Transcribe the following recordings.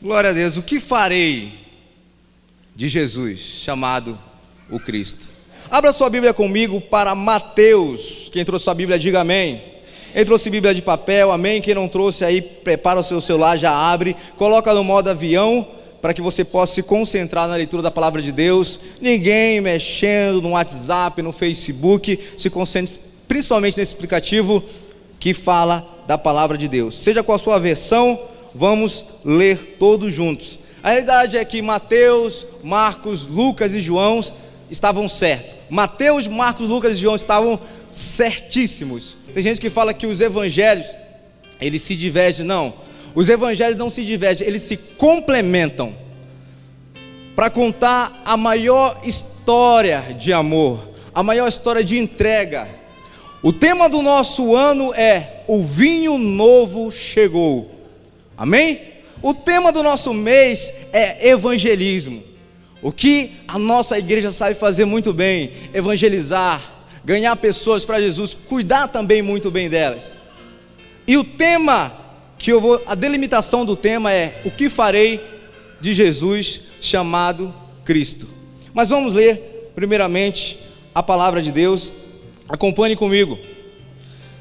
Glória a Deus. O que farei de Jesus, chamado o Cristo? Abra sua Bíblia comigo para Mateus. Quem trouxe sua Bíblia, diga amém. Quem trouxe Bíblia de papel, amém. Quem não trouxe aí, prepara o seu celular, já abre, coloca no modo avião para que você possa se concentrar na leitura da palavra de Deus. Ninguém mexendo no WhatsApp, no Facebook, se concentre principalmente nesse aplicativo que fala da palavra de Deus. Seja qual a sua versão, vamos ler todos juntos. A realidade é que Mateus, Marcos, Lucas e João estavam certos. Mateus, Marcos, Lucas e João estavam certíssimos. Tem gente que fala que os evangelhos eles se divergem, não. Os evangelhos não se divergem, eles se complementam para contar a maior história de amor, a maior história de entrega. O tema do nosso ano é O vinho novo chegou. Amém? O tema do nosso mês é evangelismo. O que a nossa igreja sabe fazer muito bem: evangelizar, ganhar pessoas para Jesus, cuidar também muito bem delas. E o tema que eu vou, a delimitação do tema é o que farei de Jesus chamado Cristo. Mas vamos ler primeiramente a palavra de Deus. Acompanhe comigo.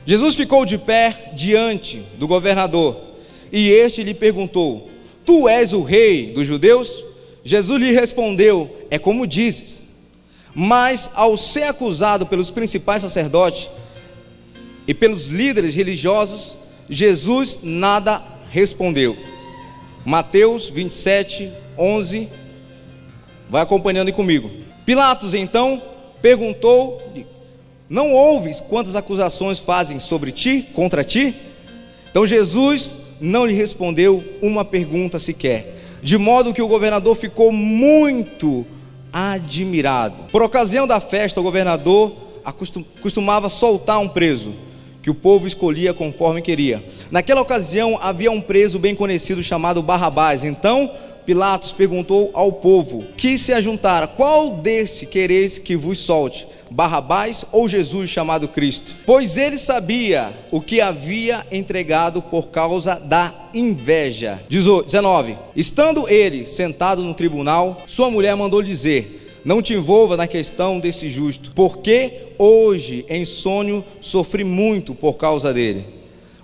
Jesus ficou de pé diante do governador e este lhe perguntou: Tu és o rei dos judeus? Jesus lhe respondeu: É como dizes. Mas ao ser acusado pelos principais sacerdotes e pelos líderes religiosos, Jesus nada respondeu. Mateus 27, 11. Vai acompanhando comigo. Pilatos então perguntou: Não ouves quantas acusações fazem sobre ti, contra ti? Então Jesus não lhe respondeu uma pergunta sequer, de modo que o governador ficou muito admirado. Por ocasião da festa, o governador costumava soltar um preso que o povo escolhia conforme queria. Naquela ocasião havia um preso bem conhecido chamado Barrabás. Então Pilatos perguntou ao povo que se ajuntara: Qual desse quereis que vos solte? Barrabás ou Jesus chamado Cristo? Pois ele sabia o que havia entregado por causa da inveja. 19. Estando ele sentado no tribunal, sua mulher mandou dizer: Não te envolva na questão desse justo, porque hoje em sonho sofri muito por causa dele.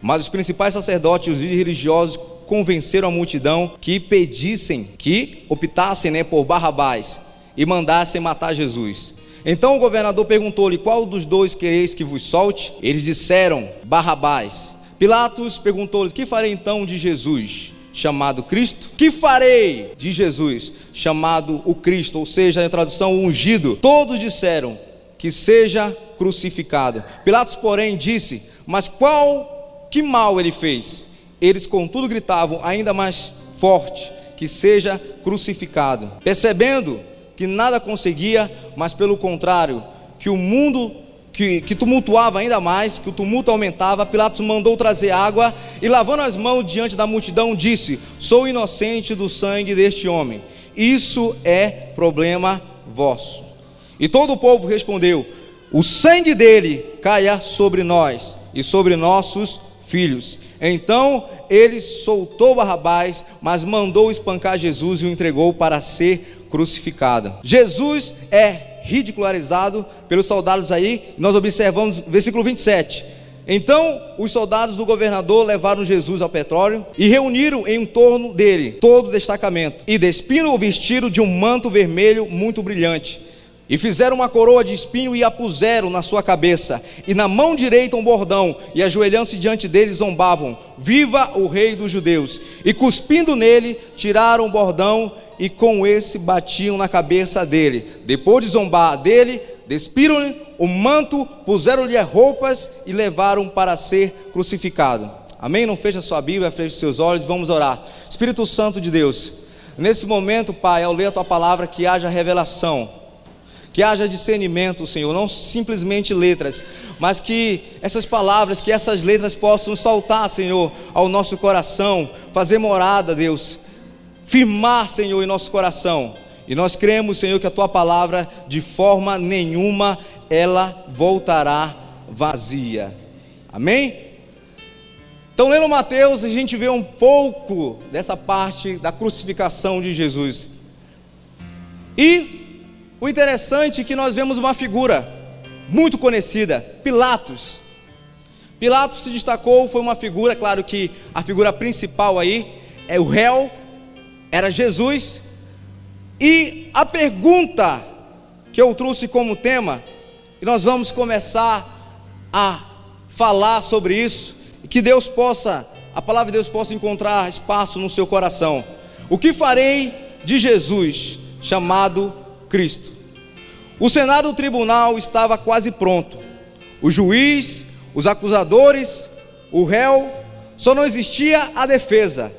Mas os principais sacerdotes e os religiosos convenceram a multidão que pedissem, que optassem né, por Barrabás e mandassem matar Jesus. Então o governador perguntou-lhe: Qual dos dois quereis que vos solte? Eles disseram: Barrabás. Pilatos perguntou-lhes: Que farei então de Jesus? Chamado Cristo, que farei de Jesus, chamado o Cristo, ou seja, em tradução, ungido. Todos disseram: que seja crucificado. Pilatos, porém, disse: Mas qual que mal ele fez? Eles, contudo, gritavam ainda mais forte: Que seja crucificado. Percebendo que nada conseguia, mas pelo contrário, que o mundo que, que, tumultuava ainda mais, que o tumulto aumentava, Pilatos mandou trazer água e, lavando as mãos diante da multidão, disse: Sou inocente do sangue deste homem. Isso é problema vosso. E todo o povo respondeu: O sangue dele caia sobre nós e sobre nossos filhos. Então ele soltou Barrabás, mas mandou espancar Jesus e o entregou para ser crucificado. Jesus é ridicularizado pelos soldados aí, nós observamos versículo 27. Então os soldados do governador levaram Jesus ao petróleo e reuniram em torno dele todo o destacamento e despiram o vestido de um manto vermelho muito brilhante e fizeram uma coroa de espinho e a puseram na sua cabeça, e na mão direita um bordão, e ajoelhando-se diante dele zombavam: Viva o rei dos judeus! E cuspindo nele, tiraram o bordão e com esse batiam na cabeça dele. Depois de zombar dele, despiram-lhe o manto, puseram-lhe roupas e levaram para ser crucificado. Amém? Não feche a sua Bíblia, feche os seus olhos, vamos orar. Espírito Santo de Deus, nesse momento, Pai, ao ler a tua palavra, que haja revelação que haja discernimento, Senhor, não simplesmente letras, mas que essas palavras, que essas letras possam saltar, Senhor, ao nosso coração, fazer morada, Deus, firmar, Senhor, em nosso coração. E nós cremos, Senhor, que a tua palavra, de forma nenhuma, ela voltará vazia. Amém? Então, lendo Mateus, a gente vê um pouco dessa parte da crucificação de Jesus. E o interessante é que nós vemos uma figura muito conhecida, Pilatos. Pilatos se destacou, foi uma figura, claro que a figura principal aí é o réu, era Jesus. E a pergunta que eu trouxe como tema, e nós vamos começar a falar sobre isso, e que Deus possa, a palavra de Deus possa encontrar espaço no seu coração. O que farei de Jesus, chamado Cristo? O Senado do tribunal estava quase pronto. O juiz, os acusadores, o réu, só não existia a defesa.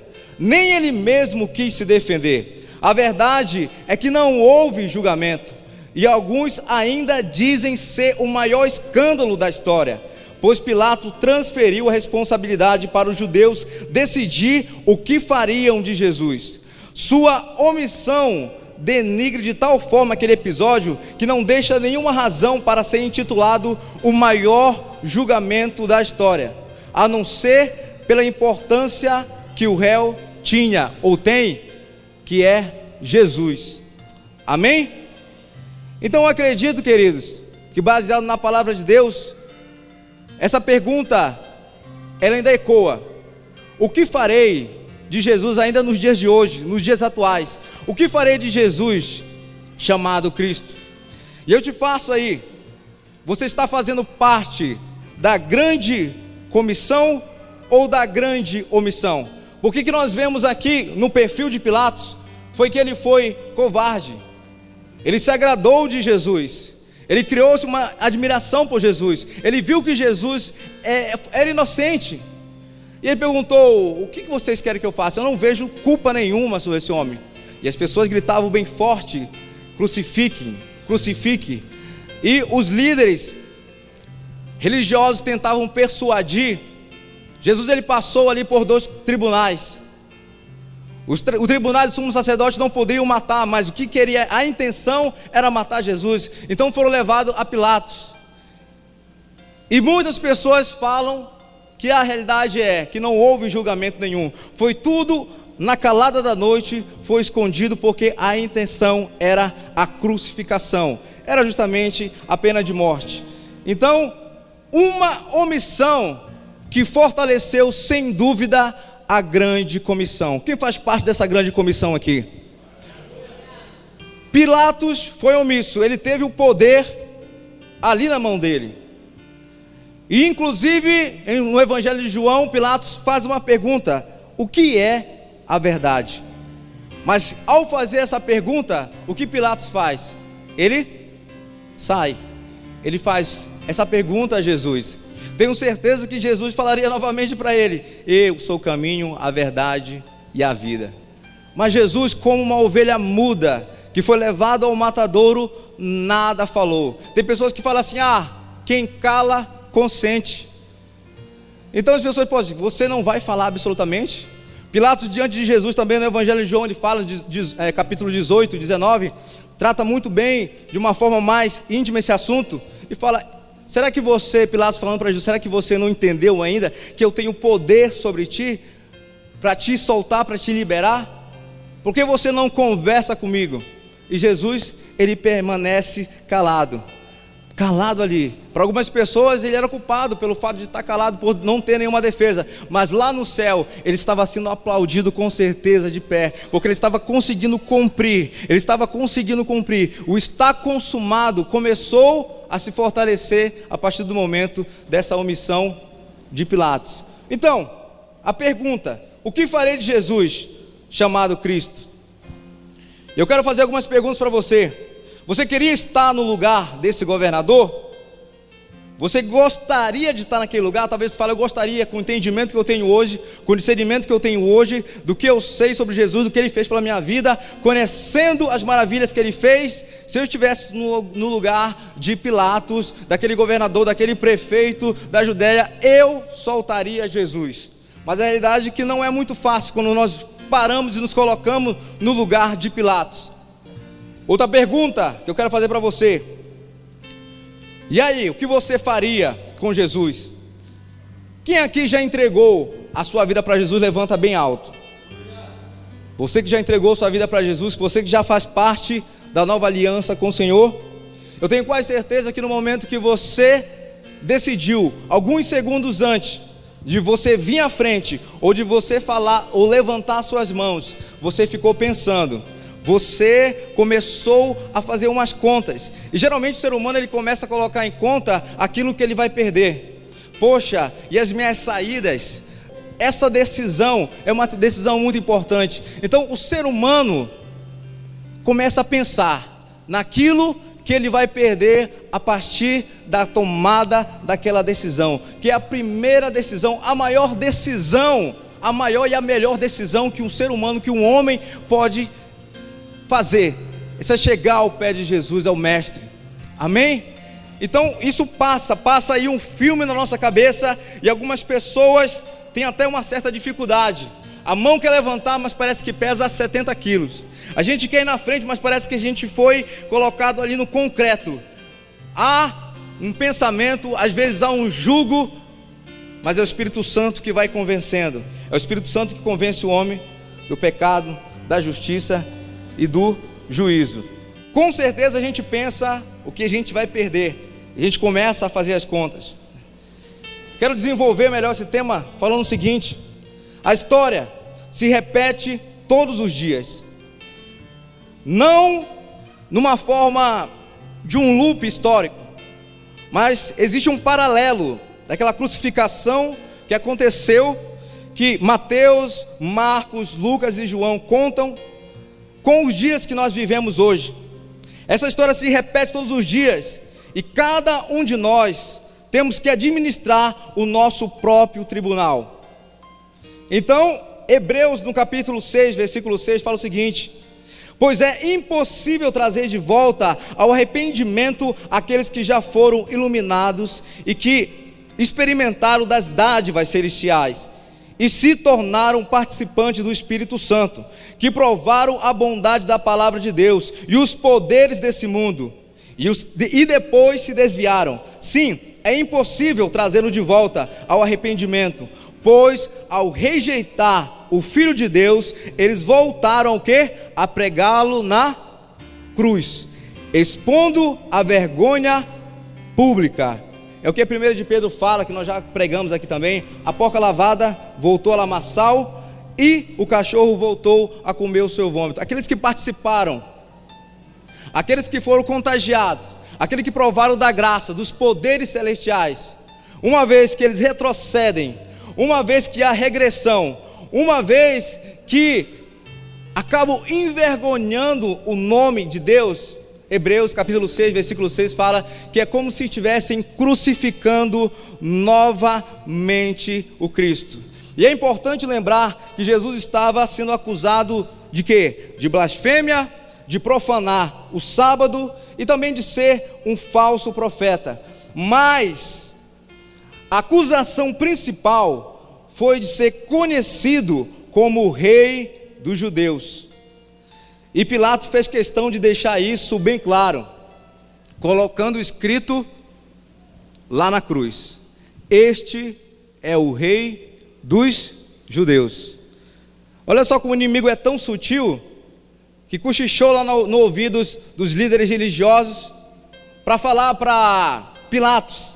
Nem ele mesmo quis se defender. A verdade é que não houve julgamento. E alguns ainda dizem ser o maior escândalo da história, pois Pilato transferiu a responsabilidade para os judeus decidir o que fariam de Jesus. Sua omissão denigre de tal forma aquele episódio que não deixa nenhuma razão para ser intitulado o maior julgamento da história, a não ser pela importância que o réu tinha ou tem, que é Jesus. Amém? Então eu acredito, queridos, que baseado na palavra de Deus, essa pergunta ela ainda ecoa. O que farei de Jesus ainda nos dias de hoje, nos dias atuais. O que farei de Jesus chamado Cristo? E eu te faço aí, você está fazendo parte da grande comissão ou da grande omissão? Porque que nós vemos aqui no perfil de Pilatos foi que ele foi covarde. Ele se agradou de Jesus. Ele criou-se uma admiração por Jesus. Ele viu que Jesus é, era inocente. E ele perguntou: O que vocês querem que eu faça? Eu não vejo culpa nenhuma sobre esse homem. E as pessoas gritavam bem forte: Crucifiquem, crucifique. E os líderes religiosos tentavam persuadir. Jesus ele passou ali por dois tribunais. O tribunal do sumo sacerdote não poderiam matar, mas o que queria, a intenção era matar Jesus. Então foram levados a Pilatos. E muitas pessoas falam que a realidade é que não houve julgamento nenhum, foi tudo na calada da noite, foi escondido porque a intenção era a crucificação, era justamente a pena de morte. Então, uma omissão que fortaleceu sem dúvida a grande comissão. Quem faz parte dessa grande comissão aqui? Pilatos foi omisso, ele teve o poder ali na mão dele. E inclusive no Evangelho de João, Pilatos faz uma pergunta: o que é a verdade? Mas ao fazer essa pergunta, o que Pilatos faz? Ele sai. Ele faz essa pergunta a Jesus. Tenho certeza que Jesus falaria novamente para ele: Eu sou o caminho, a verdade e a vida. Mas Jesus, como uma ovelha muda, que foi levado ao matadouro, nada falou. Tem pessoas que falam assim: Ah, quem cala consente. Então as pessoas podem dizer, você não vai falar absolutamente? Pilatos, diante de Jesus, também no Evangelho de João, ele fala, de, de, é, capítulo 18, 19, trata muito bem, de uma forma mais íntima esse assunto, e fala: será que você, Pilatos falando para Jesus, será que você não entendeu ainda que eu tenho poder sobre ti, para te soltar, para te liberar? Por que você não conversa comigo? E Jesus, ele permanece calado calado ali. Para algumas pessoas ele era culpado pelo fato de estar calado, por não ter nenhuma defesa, mas lá no céu ele estava sendo aplaudido com certeza de pé, porque ele estava conseguindo cumprir, ele estava conseguindo cumprir. O está consumado começou a se fortalecer a partir do momento dessa omissão de Pilatos. Então, a pergunta: o que farei de Jesus chamado Cristo? Eu quero fazer algumas perguntas para você. Você queria estar no lugar desse governador? Você gostaria de estar naquele lugar? Talvez você fale, eu gostaria, com o entendimento que eu tenho hoje, com o discernimento que eu tenho hoje, do que eu sei sobre Jesus, do que ele fez pela minha vida, conhecendo as maravilhas que ele fez. Se eu estivesse no, no lugar de Pilatos, daquele governador, daquele prefeito da Judéia, eu soltaria Jesus. Mas a realidade é que não é muito fácil quando nós paramos e nos colocamos no lugar de Pilatos. Outra pergunta que eu quero fazer para você. E aí, o que você faria com Jesus? Quem aqui já entregou a sua vida para Jesus, levanta bem alto. Você que já entregou sua vida para Jesus, você que já faz parte da nova aliança com o Senhor, eu tenho quase certeza que no momento que você decidiu, alguns segundos antes de você vir à frente, ou de você falar, ou levantar suas mãos, você ficou pensando, você começou a fazer umas contas. E geralmente o ser humano ele começa a colocar em conta aquilo que ele vai perder. Poxa, e as minhas saídas? Essa decisão é uma decisão muito importante. Então o ser humano começa a pensar naquilo que ele vai perder a partir da tomada daquela decisão, que é a primeira decisão, a maior decisão, a maior e a melhor decisão que um ser humano, que um homem pode fazer. Isso é chegar ao pé de Jesus, ao mestre. Amém? Então, isso passa, passa aí um filme na nossa cabeça e algumas pessoas têm até uma certa dificuldade. A mão quer levantar, mas parece que pesa 70 quilos. A gente quer ir na frente, mas parece que a gente foi colocado ali no concreto. Há um pensamento, às vezes há um jugo, mas é o Espírito Santo que vai convencendo. É o Espírito Santo que convence o homem do pecado, da justiça e do juízo. Com certeza a gente pensa o que a gente vai perder. A gente começa a fazer as contas. Quero desenvolver melhor esse tema falando o seguinte: a história se repete todos os dias não numa forma de um loop histórico, mas existe um paralelo daquela crucificação que aconteceu, que Mateus, Marcos, Lucas e João contam com os dias que nós vivemos hoje. Essa história se repete todos os dias e cada um de nós temos que administrar o nosso próprio tribunal. Então, Hebreus no capítulo 6, versículo 6 fala o seguinte: pois é impossível trazer de volta ao arrependimento aqueles que já foram iluminados e que experimentaram das dádivas celestiais e se tornaram participantes do Espírito Santo, que provaram a bondade da palavra de Deus e os poderes desse mundo, e, os, e depois se desviaram. Sim, é impossível trazê-lo de volta ao arrependimento, pois ao rejeitar o Filho de Deus, eles voltaram o? A pregá-lo na cruz, expondo a vergonha pública. É o que a primeira de Pedro fala, que nós já pregamos aqui também. A porca lavada voltou a lamaçal e o cachorro voltou a comer o seu vômito. Aqueles que participaram, aqueles que foram contagiados, aqueles que provaram da graça, dos poderes celestiais, uma vez que eles retrocedem, uma vez que há regressão, uma vez que acabam envergonhando o nome de Deus, Hebreus capítulo 6, versículo 6 fala que é como se estivessem crucificando novamente o Cristo. E é importante lembrar que Jesus estava sendo acusado de quê? De blasfêmia, de profanar o sábado e também de ser um falso profeta. Mas a acusação principal foi de ser conhecido como o rei dos judeus. E Pilatos fez questão de deixar isso bem claro, colocando escrito lá na cruz: Este é o rei dos judeus. Olha só como o inimigo é tão sutil que cochichou lá no, no dos, dos líderes religiosos para falar para Pilatos: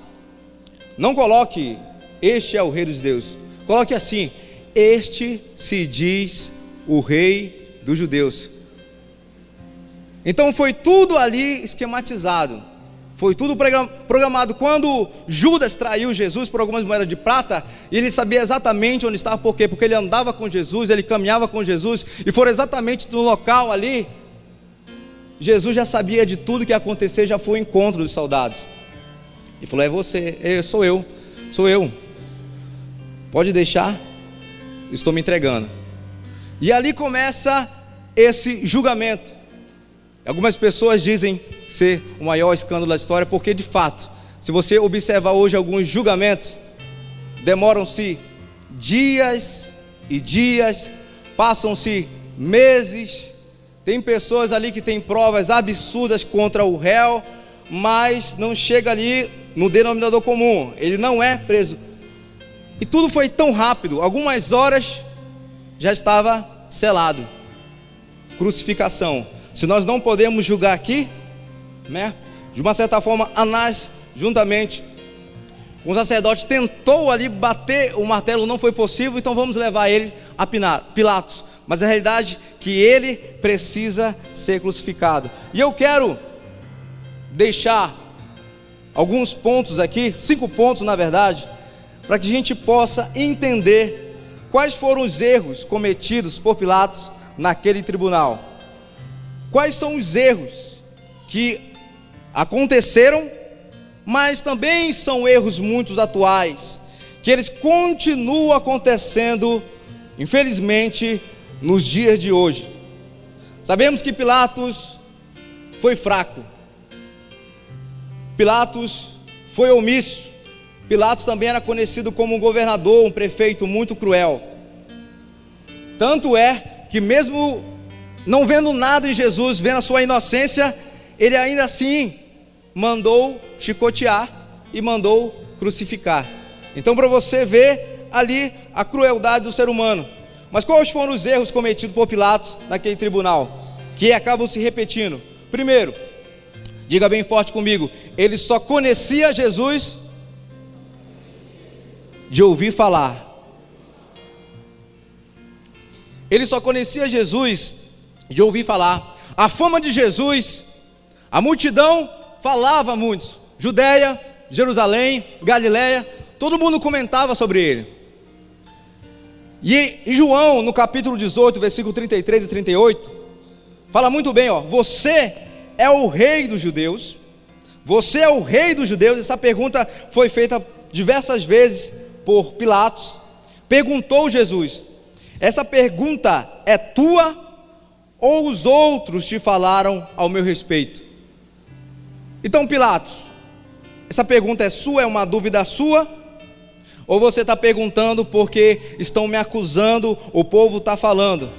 Não coloque, este é o rei dos judeus. Coloque assim: Este se diz o rei dos judeus. Então foi tudo ali esquematizado. Foi tudo programado. Quando Judas traiu Jesus por algumas moedas de prata, ele sabia exatamente onde estava, por quê? Porque ele andava com Jesus, ele caminhava com Jesus, e foi exatamente no local ali. Jesus já sabia de tudo que ia acontecer, já foi o encontro dos soldados. E falou: É você, é, sou eu, sou eu. Pode deixar, estou me entregando. E ali começa esse julgamento. Algumas pessoas dizem ser o maior escândalo da história, porque de fato, se você observar hoje alguns julgamentos, demoram-se dias e dias, passam-se meses. Tem pessoas ali que têm provas absurdas contra o réu, mas não chega ali no denominador comum. Ele não é preso E tudo foi tão rápido, algumas horas já estava selado. Crucificação. Se nós não podemos julgar aqui, né? De uma certa forma, Anás, juntamente com o sacerdote, tentou ali bater o martelo, não foi possível, então vamos levar ele a Pilatos. Mas a realidade é que ele precisa ser crucificado. E eu quero deixar alguns pontos aqui, cinco pontos na verdade, para que a gente possa entender quais foram os erros cometidos por Pilatos naquele tribunal. Quais são os erros que aconteceram, mas também são erros muito atuais, que eles continuam acontecendo, infelizmente, nos dias de hoje. Sabemos que Pilatos foi fraco, Pilatos foi omisso, Pilatos também era conhecido como um governador, um prefeito muito cruel. Tanto é que, mesmo não vendo nada em Jesus, vendo a sua inocência, ele ainda assim mandou chicotear e mandou crucificar. Então, para você ver ali a crueldade do ser humano. Mas quais foram os erros cometidos por Pilatos naquele tribunal? Que acabam se repetindo. Primeiro, diga bem forte comigo, ele só conhecia Jesus de ouvir falar. Ele só conhecia Jesus de ouvir falar. A fama de Jesus, a multidão falava muito. Judéia, Jerusalém, Galiléia, todo mundo comentava sobre ele. E em João, no capítulo 18, versículo 33 e 38, fala muito bem, ó, você é o rei dos judeus. Você é o rei dos judeus. Essa pergunta foi feita diversas vezes por Pilatos, perguntou Jesus: Essa pergunta é tua ou os outros te falaram ao meu respeito? Então, Pilatos, essa pergunta é sua, é uma dúvida sua? Ou você está perguntando porque estão me acusando, o povo está falando?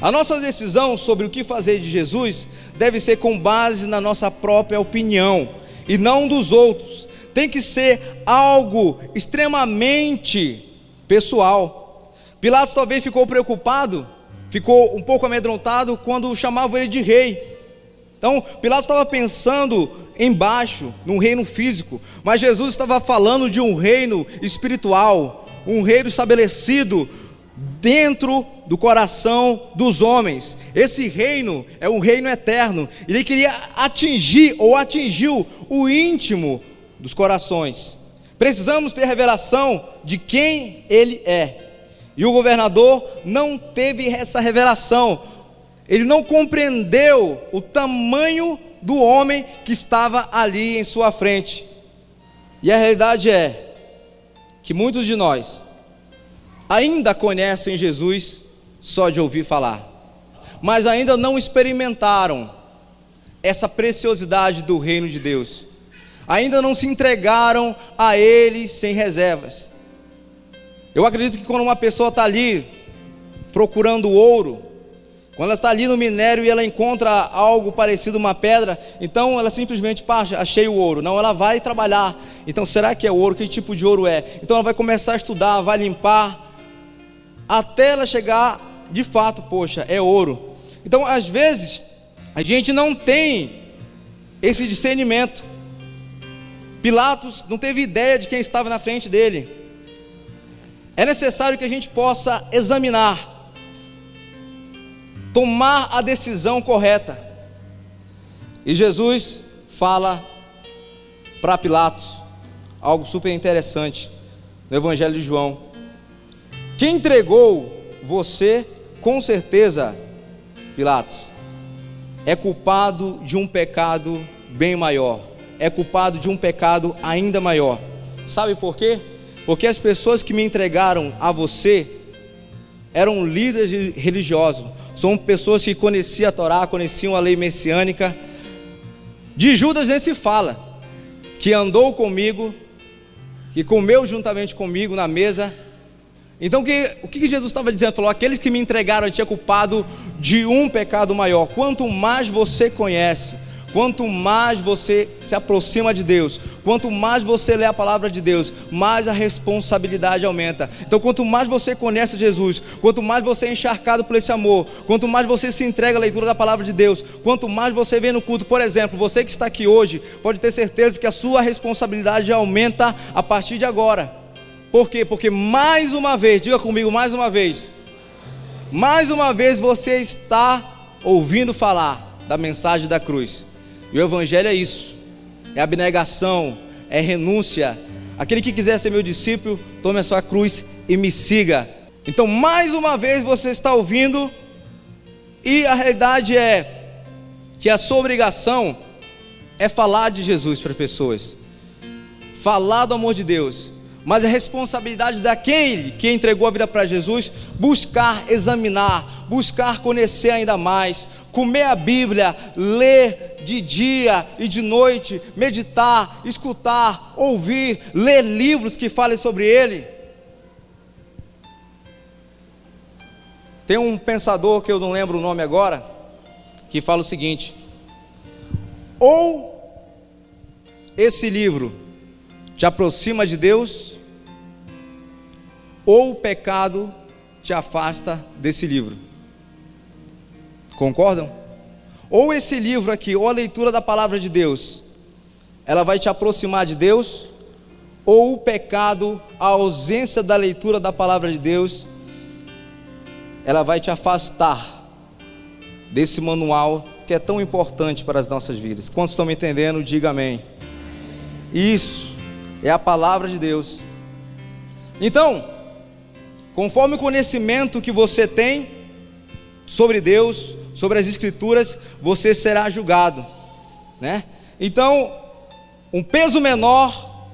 A nossa decisão sobre o que fazer de Jesus deve ser com base na nossa própria opinião e não dos outros tem que ser algo extremamente pessoal. Pilatos talvez ficou preocupado, ficou um pouco amedrontado quando chamavam ele de rei. Então, Pilatos estava pensando embaixo, num reino físico, mas Jesus estava falando de um reino espiritual, um reino estabelecido dentro do coração dos homens. Esse reino é um reino eterno. Ele queria atingir ou atingiu o íntimo dos corações. Precisamos ter revelação de quem ele é. E o governador não teve essa revelação. Ele não compreendeu o tamanho do homem que estava ali em sua frente. E a realidade é que muitos de nós ainda conhecem Jesus só de ouvir falar, mas ainda não experimentaram essa preciosidade do reino de Deus ainda não se entregaram a Ele sem reservas. Eu acredito que quando uma pessoa está ali procurando ouro, quando ela está ali no minério e ela encontra algo parecido uma pedra, então ela simplesmente, pá, achei o ouro. Não, ela vai trabalhar. Então, será que é ouro? Que tipo de ouro é? Então ela vai começar a estudar, vai limpar, até ela chegar, de fato, poxa, é ouro. Então, às vezes, a gente não tem esse discernimento. Pilatos não teve ideia de quem estava na frente dele. É necessário que a gente possa examinar, tomar a decisão correta. E Jesus fala para Pilatos algo super interessante no Evangelho de João. Quem entregou você, com certeza, Pilatos, é culpado de um pecado bem maior é culpado de um pecado ainda maior. Sabe por quê? Porque as pessoas que me entregaram a você eram líderes religiosos, são pessoas que conheciam a Torá, conheciam a lei messiânica. De Judas nem se fala, que andou comigo, que comeu juntamente comigo na mesa. Então que, o que Jesus estava dizendo? Falou: aqueles que me entregaram, eu tinha culpado de um pecado maior. Quanto mais você conhece, Quanto mais você se aproxima de Deus, quanto mais você lê a palavra de Deus, mais a responsabilidade aumenta. Então, quanto mais você conhece Jesus, quanto mais você é encharcado por esse amor, quanto mais você se entrega à leitura da palavra de Deus, quanto mais você vem no culto, por exemplo, você que está aqui hoje, pode ter certeza que a sua responsabilidade aumenta a partir de agora. Por quê? Porque mais uma vez, diga comigo mais uma vez, mais uma vez você está ouvindo falar da mensagem da cruz. E o Evangelho é isso: é abnegação, é renúncia. Aquele que quiser ser meu discípulo, tome a sua cruz e me siga. Então, mais uma vez você está ouvindo, e a realidade é que a sua obrigação é falar de Jesus para pessoas, falar do amor de Deus mas a responsabilidade daquele que entregou a vida para Jesus, buscar examinar, buscar conhecer ainda mais, comer a Bíblia, ler de dia e de noite, meditar, escutar, ouvir, ler livros que falem sobre ele. Tem um pensador que eu não lembro o nome agora, que fala o seguinte: ou esse livro te aproxima de Deus, ou o pecado te afasta desse livro. Concordam? Ou esse livro aqui, ou a leitura da palavra de Deus, ela vai te aproximar de Deus, ou o pecado, a ausência da leitura da palavra de Deus, ela vai te afastar desse manual que é tão importante para as nossas vidas. Quantos estão me entendendo? Diga amém. Isso é a palavra de Deus. Então, Conforme o conhecimento que você tem sobre Deus, sobre as Escrituras, você será julgado, né? Então, um peso menor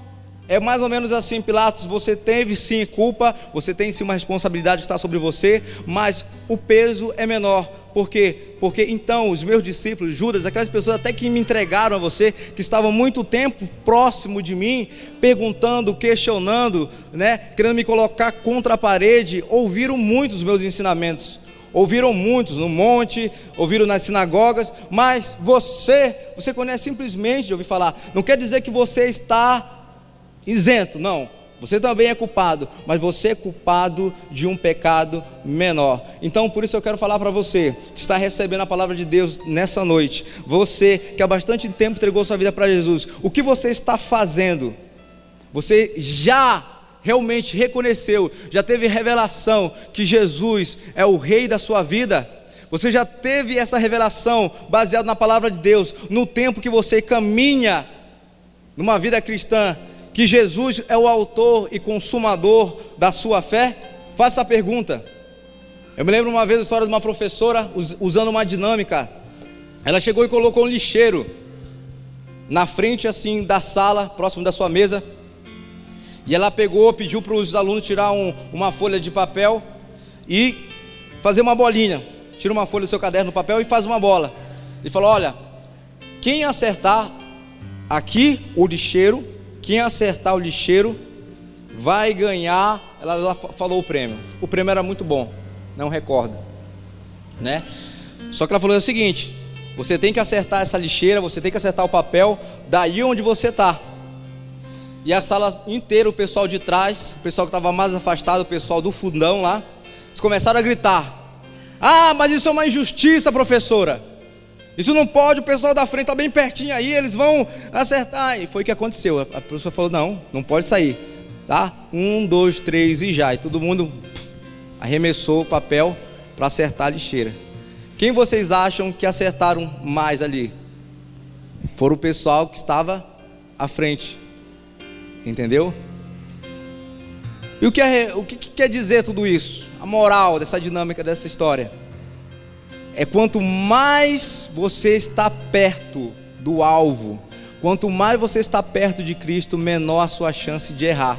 é mais ou menos assim, Pilatos, você teve sim culpa, você tem sim uma responsabilidade que está sobre você, mas o peso é menor. Por quê? Porque então os meus discípulos, Judas, aquelas pessoas até que me entregaram a você, que estavam muito tempo próximo de mim, perguntando, questionando, né, querendo me colocar contra a parede, ouviram muitos meus ensinamentos. Ouviram muitos no monte, ouviram nas sinagogas, mas você, você conhece simplesmente de ouvir falar. Não quer dizer que você está isento, não. Você também é culpado, mas você é culpado de um pecado menor. Então, por isso eu quero falar para você que está recebendo a palavra de Deus nessa noite. Você que há bastante tempo entregou sua vida para Jesus. O que você está fazendo? Você já realmente reconheceu, já teve revelação que Jesus é o rei da sua vida? Você já teve essa revelação baseada na palavra de Deus, no tempo que você caminha numa vida cristã? que Jesus é o autor e consumador da sua fé? Faça a pergunta. Eu me lembro uma vez a história de uma professora usando uma dinâmica. Ela chegou e colocou um lixeiro na frente assim da sala, próximo da sua mesa. E ela pegou, pediu para os alunos tirar um, uma folha de papel e fazer uma bolinha. Tira uma folha do seu caderno no papel e faz uma bola. E falou: Olha, quem acertar aqui o lixeiro quem acertar o lixeiro vai ganhar. Ela, ela falou o prêmio. O prêmio era muito bom, não recordo, né? Só que ela falou o seguinte: você tem que acertar essa lixeira, você tem que acertar o papel daí onde você está. E a sala inteira, o pessoal de trás, o pessoal que estava mais afastado, o pessoal do fundão lá, eles começaram a gritar: Ah, mas isso é uma injustiça, professora. Isso não pode, o pessoal da frente está bem pertinho aí, eles vão acertar. E foi o que aconteceu. A professora falou: não, não pode sair. Tá? Um, dois, três e já. E todo mundo arremessou o papel para acertar a lixeira. Quem vocês acham que acertaram mais ali? Foram o pessoal que estava à frente. Entendeu? E o que, é, o que quer dizer tudo isso? A moral dessa dinâmica dessa história é quanto mais você está perto do alvo, quanto mais você está perto de Cristo, menor a sua chance de errar.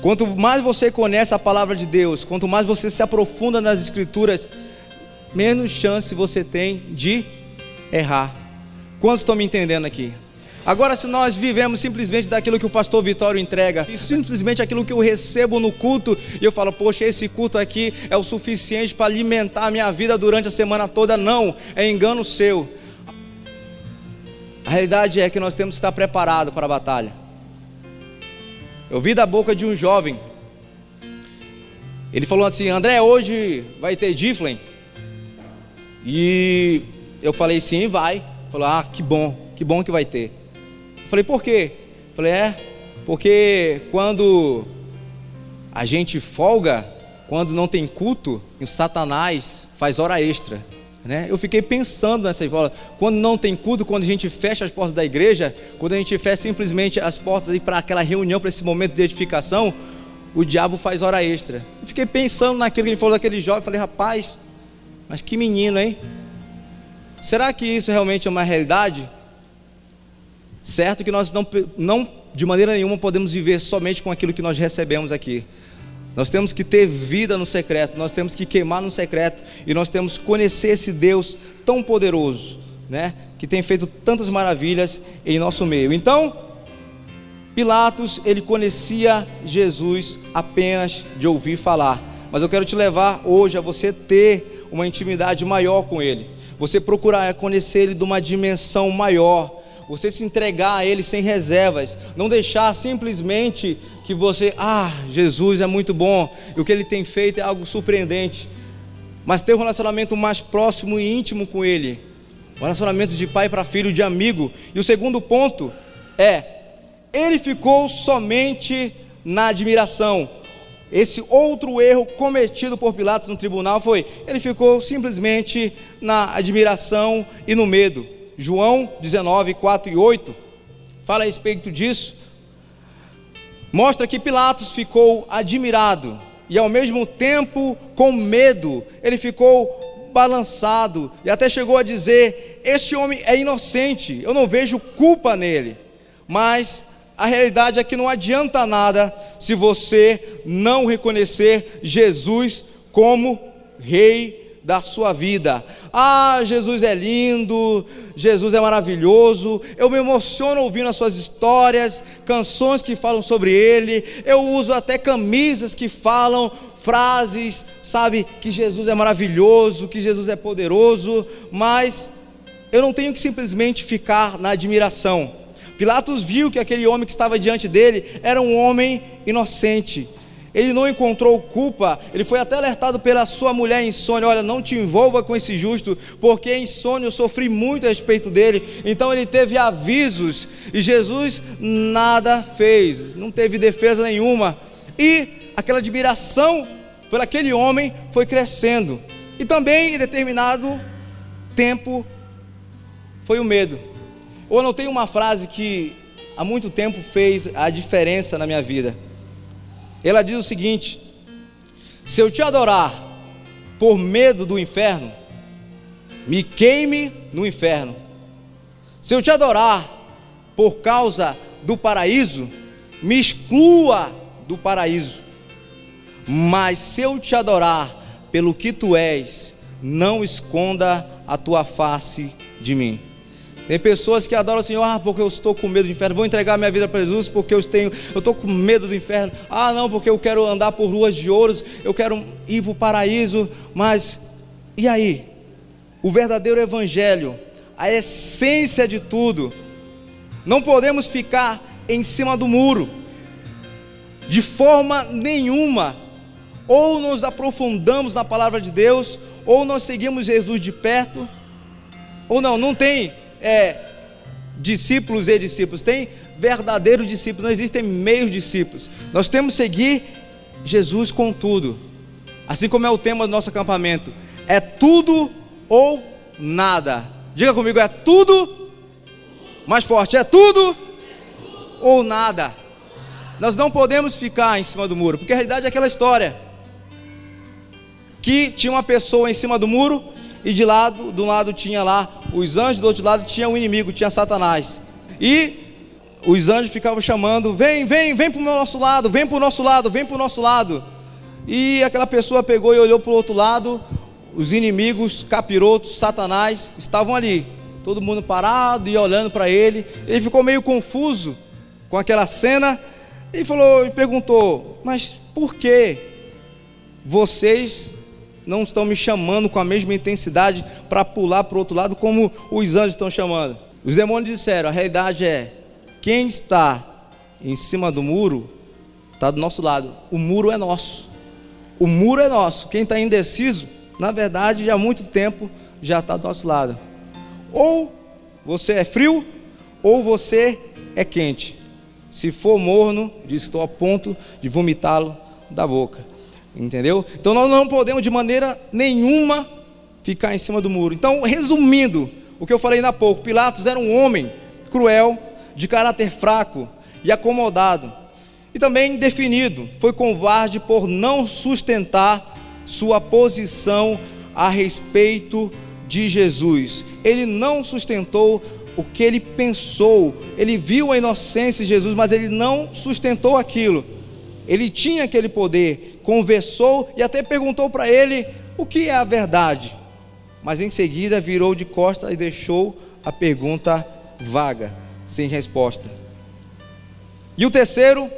Quanto mais você conhece a palavra de Deus, quanto mais você se aprofunda nas Escrituras, menos chance você tem de errar. Quantos estão me entendendo aqui? Agora, se nós vivemos simplesmente daquilo que o pastor Vitório entrega, e simplesmente aquilo que eu recebo no culto, e eu falo, poxa, esse culto aqui é o suficiente para alimentar a minha vida durante a semana toda, não, é engano seu. A realidade é que nós temos que estar preparados para a batalha. Eu vi da boca de um jovem. Ele falou assim: André, hoje vai ter Diflen. E eu falei: sim, vai. Falou: ah, que bom, que bom que vai ter. Falei: por quê? Falei: é, porque quando a gente folga, quando não tem culto, o Satanás faz hora extra. Né? Eu fiquei pensando nessa bola. Quando não tem culto, quando a gente fecha as portas da igreja, quando a gente fecha simplesmente as portas para aquela reunião, para esse momento de edificação, o diabo faz hora extra. Eu fiquei pensando naquilo que ele falou daquele jovem. Falei, rapaz, mas que menino, hein? Será que isso realmente é uma realidade? Certo que nós não, não de maneira nenhuma podemos viver somente com aquilo que nós recebemos aqui. Nós temos que ter vida no secreto, nós temos que queimar no secreto e nós temos que conhecer esse Deus tão poderoso, né, que tem feito tantas maravilhas em nosso meio. Então, Pilatos, ele conhecia Jesus apenas de ouvir falar. Mas eu quero te levar hoje a você ter uma intimidade maior com ele. Você procurar conhecer ele de uma dimensão maior você se entregar a Ele sem reservas, não deixar simplesmente que você, ah, Jesus é muito bom, e o que Ele tem feito é algo surpreendente, mas ter um relacionamento mais próximo e íntimo com Ele, um relacionamento de pai para filho, de amigo. E o segundo ponto é, ele ficou somente na admiração. Esse outro erro cometido por Pilatos no tribunal foi: ele ficou simplesmente na admiração e no medo. João 19, 4 e 8, fala a respeito disso. Mostra que Pilatos ficou admirado e ao mesmo tempo com medo, ele ficou balançado e até chegou a dizer: Este homem é inocente, eu não vejo culpa nele. Mas a realidade é que não adianta nada se você não reconhecer Jesus como Rei da sua vida. Ah, Jesus é lindo, Jesus é maravilhoso. Eu me emociono ouvindo as suas histórias, canções que falam sobre ele. Eu uso até camisas que falam frases, sabe, que Jesus é maravilhoso, que Jesus é poderoso, mas eu não tenho que simplesmente ficar na admiração. Pilatos viu que aquele homem que estava diante dele era um homem inocente, ele não encontrou culpa, ele foi até alertado pela sua mulher insônia: olha, não te envolva com esse justo, porque insônia eu sofri muito a respeito dele. Então ele teve avisos e Jesus nada fez, não teve defesa nenhuma. E aquela admiração por aquele homem foi crescendo. E também em determinado tempo foi o medo. Eu anotei uma frase que há muito tempo fez a diferença na minha vida. Ela diz o seguinte: Se eu te adorar por medo do inferno, me queime no inferno. Se eu te adorar por causa do paraíso, me exclua do paraíso. Mas se eu te adorar pelo que tu és, não esconda a tua face de mim. Tem pessoas que adoram o Senhor, ah, porque eu estou com medo do inferno, vou entregar minha vida para Jesus porque eu tenho, eu estou com medo do inferno. Ah, não, porque eu quero andar por ruas de ouros, eu quero ir para o paraíso, mas e aí? O verdadeiro evangelho, a essência de tudo. Não podemos ficar em cima do muro. De forma nenhuma. Ou nos aprofundamos na palavra de Deus, ou nós seguimos Jesus de perto, ou não, não tem é, discípulos e discípulos, tem verdadeiros discípulos, não existem meios discípulos. Nós temos que seguir Jesus com tudo, assim como é o tema do nosso acampamento: é tudo ou nada. Diga comigo, é tudo, mais forte, é tudo ou nada. Nós não podemos ficar em cima do muro, porque a realidade é aquela história que tinha uma pessoa em cima do muro e de lado, do lado tinha lá os anjos, do outro lado tinha o inimigo, tinha Satanás. E os anjos ficavam chamando: vem, vem, vem para o nosso lado, vem para o nosso lado, vem para o nosso lado. E aquela pessoa pegou e olhou para o outro lado, os inimigos, capirotos, Satanás, estavam ali. Todo mundo parado e olhando para ele. Ele ficou meio confuso com aquela cena e falou e perguntou: Mas por que vocês não estão me chamando com a mesma intensidade para pular para o outro lado como os anjos estão chamando. Os demônios disseram: a realidade é, quem está em cima do muro está do nosso lado. O muro é nosso. O muro é nosso. Quem está indeciso, na verdade, há muito tempo já está do nosso lado. Ou você é frio, ou você é quente. Se for morno, diz estou a ponto de vomitá-lo da boca. Entendeu? Então nós não podemos de maneira nenhuma ficar em cima do muro. Então, resumindo o que eu falei ainda há pouco, Pilatos era um homem cruel, de caráter fraco e acomodado. E também definido, foi covarde por não sustentar sua posição a respeito de Jesus. Ele não sustentou o que ele pensou. Ele viu a inocência de Jesus, mas ele não sustentou aquilo. Ele tinha aquele poder, conversou e até perguntou para ele o que é a verdade. Mas em seguida virou de costas e deixou a pergunta vaga, sem resposta. E o terceiro,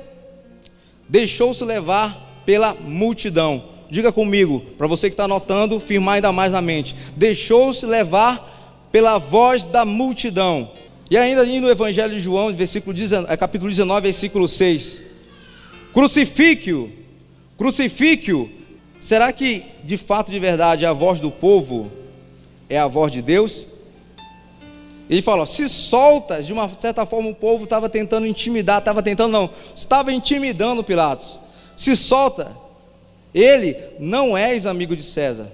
deixou-se levar pela multidão. Diga comigo, para você que está anotando, firmar ainda mais na mente. Deixou-se levar pela voz da multidão. E ainda no Evangelho de João, versículo 19, é, capítulo 19, versículo 6. Crucifique-o, crucifique-o. Será que de fato, de verdade, a voz do povo é a voz de Deus? Ele fala: se solta, de uma certa forma o povo estava tentando intimidar, estava tentando, não, estava intimidando Pilatos. Se solta, ele não és amigo de César.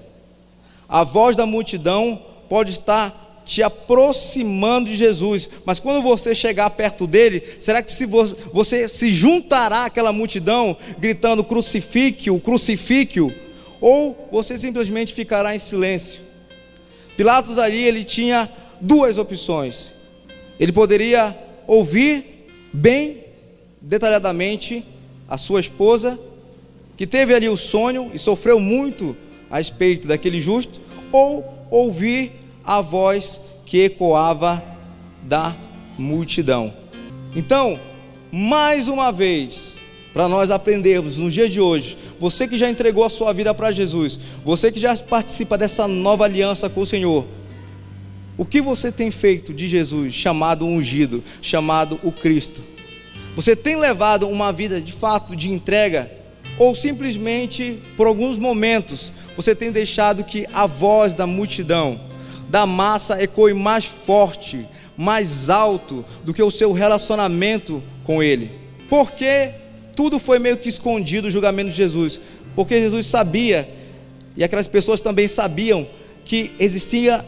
A voz da multidão pode estar te aproximando de Jesus, mas quando você chegar perto dele, será que se você, você se juntará àquela multidão gritando crucifique-o, crucifique-o, ou você simplesmente ficará em silêncio? Pilatos ali ele tinha duas opções. Ele poderia ouvir bem detalhadamente a sua esposa, que teve ali o sonho e sofreu muito a respeito daquele justo, ou ouvir a voz que ecoava da multidão. Então, mais uma vez, para nós aprendermos nos dias de hoje, você que já entregou a sua vida para Jesus, você que já participa dessa nova aliança com o Senhor, o que você tem feito de Jesus, chamado ungido, chamado o Cristo? Você tem levado uma vida de fato de entrega? Ou simplesmente, por alguns momentos, você tem deixado que a voz da multidão, da massa, ecoe mais forte, mais alto do que o seu relacionamento com Ele? Porque tudo foi meio que escondido o julgamento de Jesus. Porque Jesus sabia, e aquelas pessoas também sabiam, que existia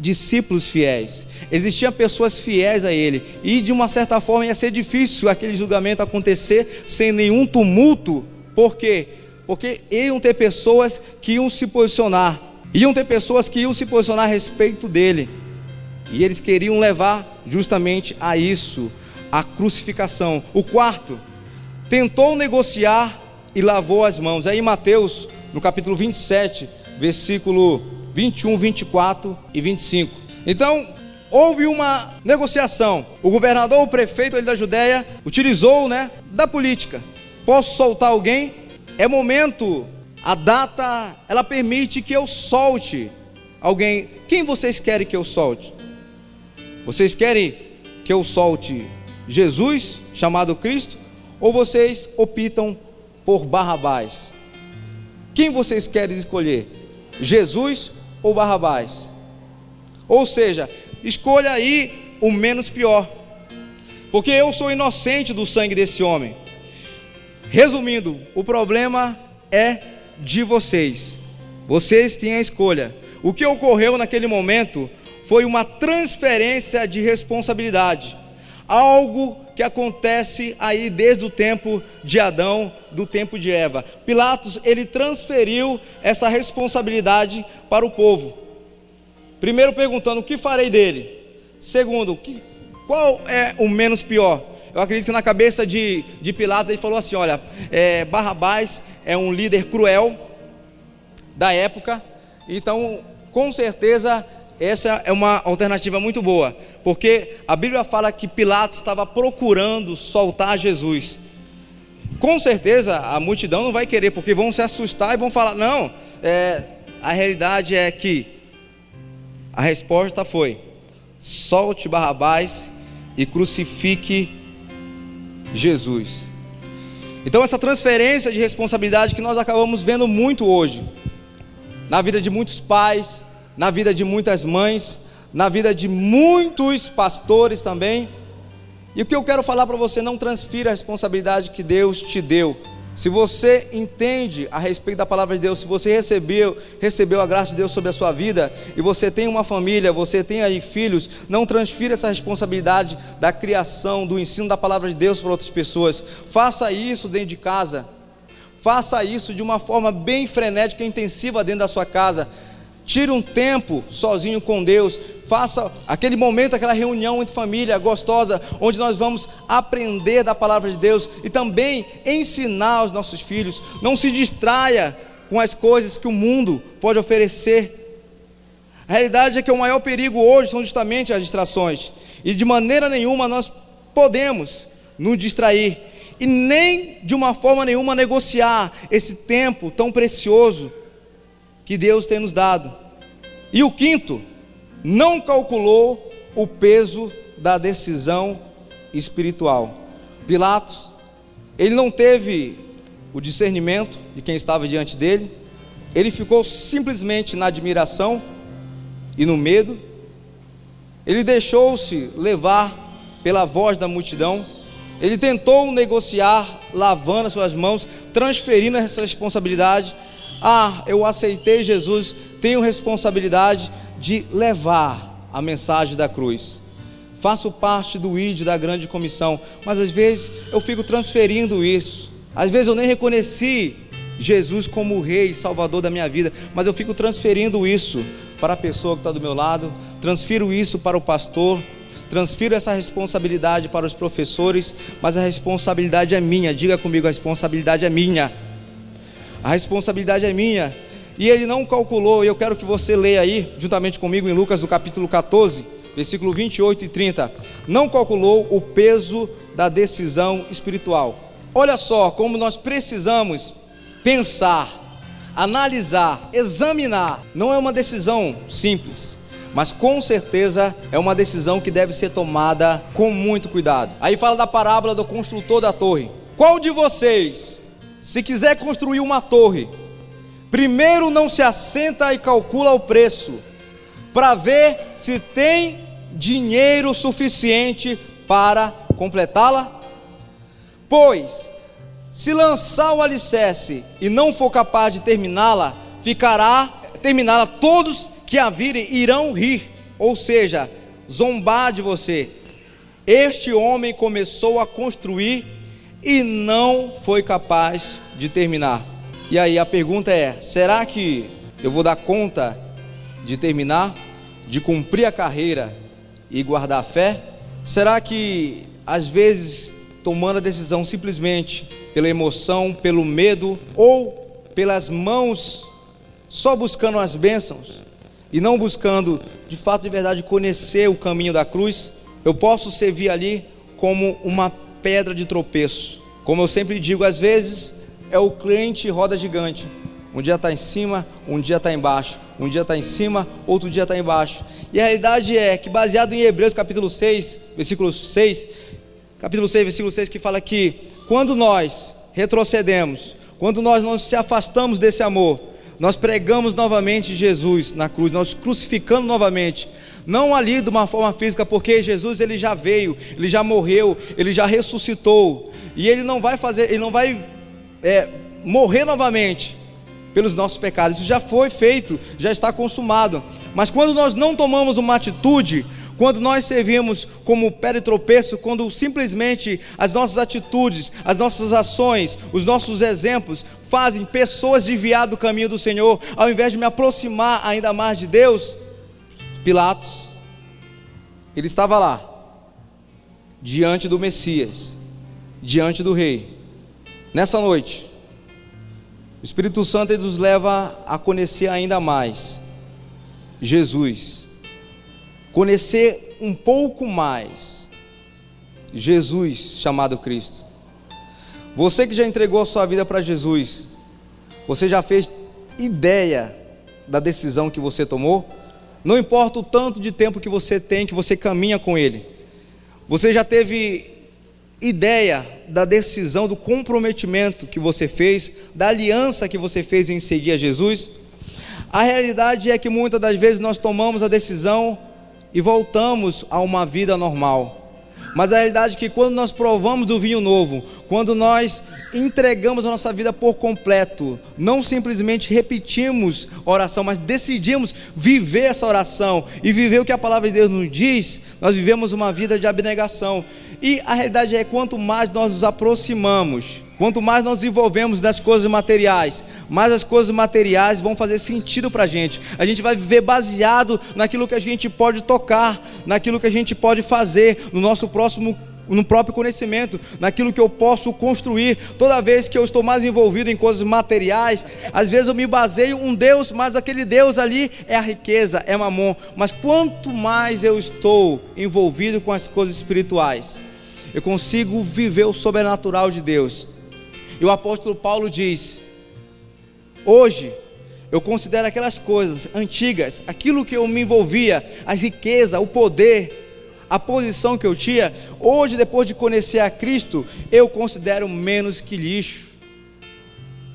discípulos fiéis, existiam pessoas fiéis a ele, e de uma certa forma ia ser difícil aquele julgamento acontecer sem nenhum tumulto, por quê? Porque iam ter pessoas que iam se posicionar, iam ter pessoas que iam se posicionar a respeito dele, e eles queriam levar justamente a isso, a crucificação. O quarto, tentou negociar e lavou as mãos. Aí Mateus, no capítulo 27, versículo 21, 24 e 25. Então, houve uma negociação. O governador, o prefeito da Judéia, utilizou, né, da política. Posso soltar alguém? É momento, a data, ela permite que eu solte alguém. Quem vocês querem que eu solte? Vocês querem que eu solte Jesus, chamado Cristo, ou vocês optam por Barrabás? Quem vocês querem escolher? Jesus ou Barrabás? Ou seja, escolha aí o menos pior, porque eu sou inocente do sangue desse homem. Resumindo, o problema é de vocês, vocês têm a escolha. O que ocorreu naquele momento foi uma transferência de responsabilidade, algo que acontece aí desde o tempo de Adão, do tempo de Eva. Pilatos, ele transferiu essa responsabilidade para o povo. Primeiro perguntando: o que farei dele? Segundo, que, qual é o menos pior? Eu acredito que na cabeça de, de Pilatos ele falou assim: olha, é, Barrabás é um líder cruel da época, então com certeza essa é uma alternativa muito boa, porque a Bíblia fala que Pilatos estava procurando soltar Jesus. Com certeza a multidão não vai querer, porque vão se assustar e vão falar: não, é, a realidade é que a resposta foi: solte Barrabás e crucifique Jesus. Então, essa transferência de responsabilidade que nós acabamos vendo muito hoje, na vida de muitos pais, na vida de muitas mães, na vida de muitos pastores também. E o que eu quero falar para você, não transfira a responsabilidade que Deus te deu se você entende a respeito da palavra de Deus, se você recebeu, recebeu a graça de Deus sobre a sua vida e você tem uma família, você tem aí filhos, não transfira essa responsabilidade da criação, do ensino da palavra de Deus para outras pessoas. Faça isso dentro de casa. Faça isso de uma forma bem frenética e intensiva dentro da sua casa. Tire um tempo sozinho com Deus. Faça aquele momento, aquela reunião entre família gostosa, onde nós vamos aprender da palavra de Deus e também ensinar aos nossos filhos. Não se distraia com as coisas que o mundo pode oferecer. A realidade é que o maior perigo hoje são justamente as distrações. E de maneira nenhuma nós podemos nos distrair e nem de uma forma nenhuma negociar esse tempo tão precioso que Deus tem nos dado. E o quinto, não calculou o peso da decisão espiritual. Pilatos, ele não teve o discernimento de quem estava diante dele, ele ficou simplesmente na admiração e no medo, ele deixou-se levar pela voz da multidão, ele tentou negociar, lavando as suas mãos, transferindo essa responsabilidade ah, eu aceitei Jesus, tenho responsabilidade de levar a mensagem da cruz. Faço parte do ID da grande comissão, mas às vezes eu fico transferindo isso. Às vezes eu nem reconheci Jesus como o Rei e Salvador da minha vida, mas eu fico transferindo isso para a pessoa que está do meu lado, transfiro isso para o pastor, transfiro essa responsabilidade para os professores, mas a responsabilidade é minha. Diga comigo, a responsabilidade é minha a responsabilidade é minha. E ele não calculou, e eu quero que você leia aí, juntamente comigo, em Lucas, no capítulo 14, versículo 28 e 30. Não calculou o peso da decisão espiritual. Olha só como nós precisamos pensar, analisar, examinar. Não é uma decisão simples, mas com certeza é uma decisão que deve ser tomada com muito cuidado. Aí fala da parábola do construtor da torre. Qual de vocês se quiser construir uma torre, primeiro não se assenta e calcula o preço, para ver se tem dinheiro suficiente para completá-la? Pois, se lançar o alicerce e não for capaz de terminá-la, ficará, terminá-la, todos que a virem irão rir, ou seja, zombar de você. Este homem começou a construir e não foi capaz de terminar. E aí a pergunta é: será que eu vou dar conta de terminar, de cumprir a carreira e guardar a fé? Será que às vezes tomando a decisão simplesmente pela emoção, pelo medo ou pelas mãos, só buscando as bênçãos e não buscando de fato de verdade conhecer o caminho da cruz, eu posso servir ali como uma pedra de tropeço. Como eu sempre digo, às vezes é o cliente roda gigante. Um dia está em cima, um dia está embaixo. Um dia está em cima, outro dia está embaixo. E a realidade é que, baseado em Hebreus capítulo 6, versículo 6, capítulo 6, versículo 6, que fala que quando nós retrocedemos, quando nós nos se afastamos desse amor, nós pregamos novamente Jesus na cruz, nós crucificamos novamente, não ali de uma forma física, porque Jesus ele já veio, ele já morreu, ele já ressuscitou, e ele não vai fazer, ele não vai é, morrer novamente pelos nossos pecados, isso já foi feito, já está consumado. Mas quando nós não tomamos uma atitude, quando nós servimos como pé de tropeço, quando simplesmente as nossas atitudes, as nossas ações, os nossos exemplos fazem pessoas desviar do caminho do Senhor, ao invés de me aproximar ainda mais de Deus, Pilatos, ele estava lá, diante do Messias, diante do Rei. Nessa noite, o Espírito Santo nos leva a conhecer ainda mais Jesus, conhecer um pouco mais Jesus chamado Cristo. Você que já entregou a sua vida para Jesus, você já fez ideia da decisão que você tomou? Não importa o tanto de tempo que você tem, que você caminha com Ele. Você já teve ideia da decisão, do comprometimento que você fez, da aliança que você fez em seguir a Jesus? A realidade é que muitas das vezes nós tomamos a decisão e voltamos a uma vida normal. Mas a realidade é que quando nós provamos do vinho novo, quando nós entregamos a nossa vida por completo, não simplesmente repetimos a oração, mas decidimos viver essa oração e viver o que a palavra de Deus nos diz, nós vivemos uma vida de abnegação. E a realidade é quanto mais nós nos aproximamos, quanto mais nós envolvemos nas coisas materiais, mais as coisas materiais vão fazer sentido para a gente. A gente vai viver baseado naquilo que a gente pode tocar, naquilo que a gente pode fazer, no nosso próximo no próprio conhecimento, naquilo que eu posso construir. Toda vez que eu estou mais envolvido em coisas materiais, às vezes eu me baseio um Deus, mas aquele Deus ali é a riqueza, é mamon. Mas quanto mais eu estou envolvido com as coisas espirituais, eu consigo viver o sobrenatural de Deus. E o apóstolo Paulo diz: Hoje eu considero aquelas coisas antigas, aquilo que eu me envolvia, as riquezas, o poder, a posição que eu tinha, hoje, depois de conhecer a Cristo, eu considero menos que lixo,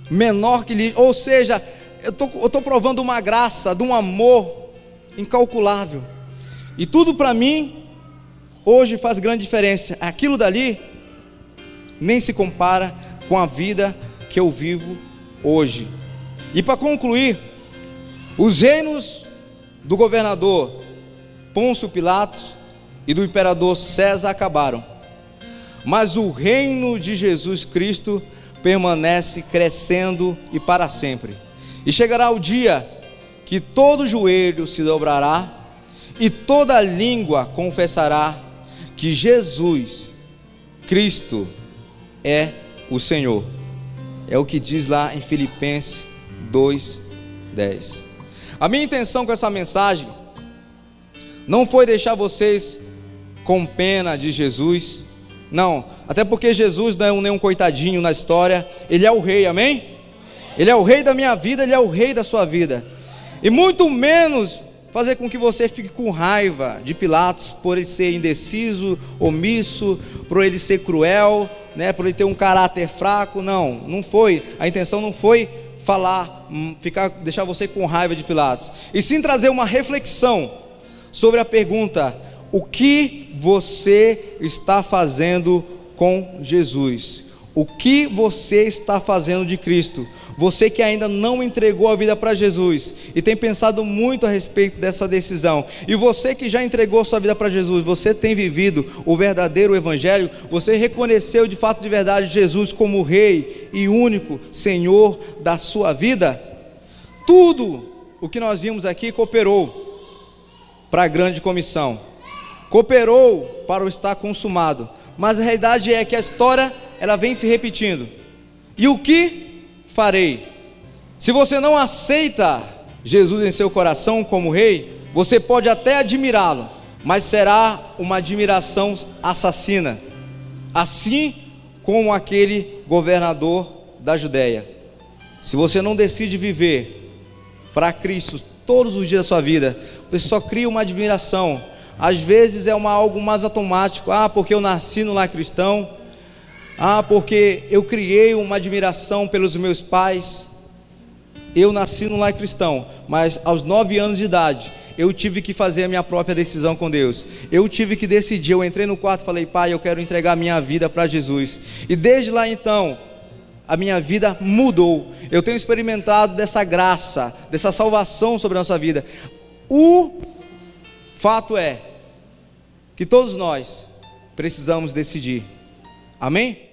menor que lixo, ou seja, eu estou provando uma graça, de um amor incalculável, e tudo para mim hoje faz grande diferença. Aquilo dali nem se compara com a vida que eu vivo hoje. E para concluir, os reinos do governador Pôncio Pilatos e do imperador César acabaram, mas o reino de Jesus Cristo permanece crescendo e para sempre. E chegará o dia que todo joelho se dobrará e toda língua confessará que Jesus, Cristo, é o Senhor. É o que diz lá em Filipenses 2:10. A minha intenção com essa mensagem não foi deixar vocês com pena de Jesus, não, até porque Jesus não é um, nenhum coitadinho na história, ele é o rei, amém? Ele é o rei da minha vida, ele é o rei da sua vida. E muito menos fazer com que você fique com raiva de Pilatos por ele ser indeciso, omisso, por ele ser cruel, né, por ele ter um caráter fraco. Não, não foi. A intenção não foi falar, hum, ficar, deixar você com raiva de Pilatos, e sim trazer uma reflexão sobre a pergunta: o que você está fazendo com Jesus? O que você está fazendo de Cristo? Você que ainda não entregou a vida para Jesus e tem pensado muito a respeito dessa decisão, e você que já entregou sua vida para Jesus, você tem vivido o verdadeiro Evangelho, você reconheceu de fato de verdade Jesus como Rei e único Senhor da sua vida? Tudo o que nós vimos aqui cooperou para a grande comissão, cooperou para o estar consumado, mas a realidade é que a história ela vem se repetindo. E o que farei. Se você não aceita Jesus em seu coração como rei, você pode até admirá-lo, mas será uma admiração assassina, assim como aquele governador da Judéia. Se você não decide viver para Cristo todos os dias da sua vida, você só cria uma admiração. Às vezes é uma, algo mais automático, ah, porque eu nasci no lar cristão, ah, porque eu criei uma admiração pelos meus pais. Eu nasci no lar cristão, mas aos nove anos de idade eu tive que fazer a minha própria decisão com Deus. Eu tive que decidir. Eu entrei no quarto falei, Pai, eu quero entregar minha vida para Jesus. E desde lá então, a minha vida mudou. Eu tenho experimentado dessa graça, dessa salvação sobre a nossa vida. O fato é que todos nós precisamos decidir Amém?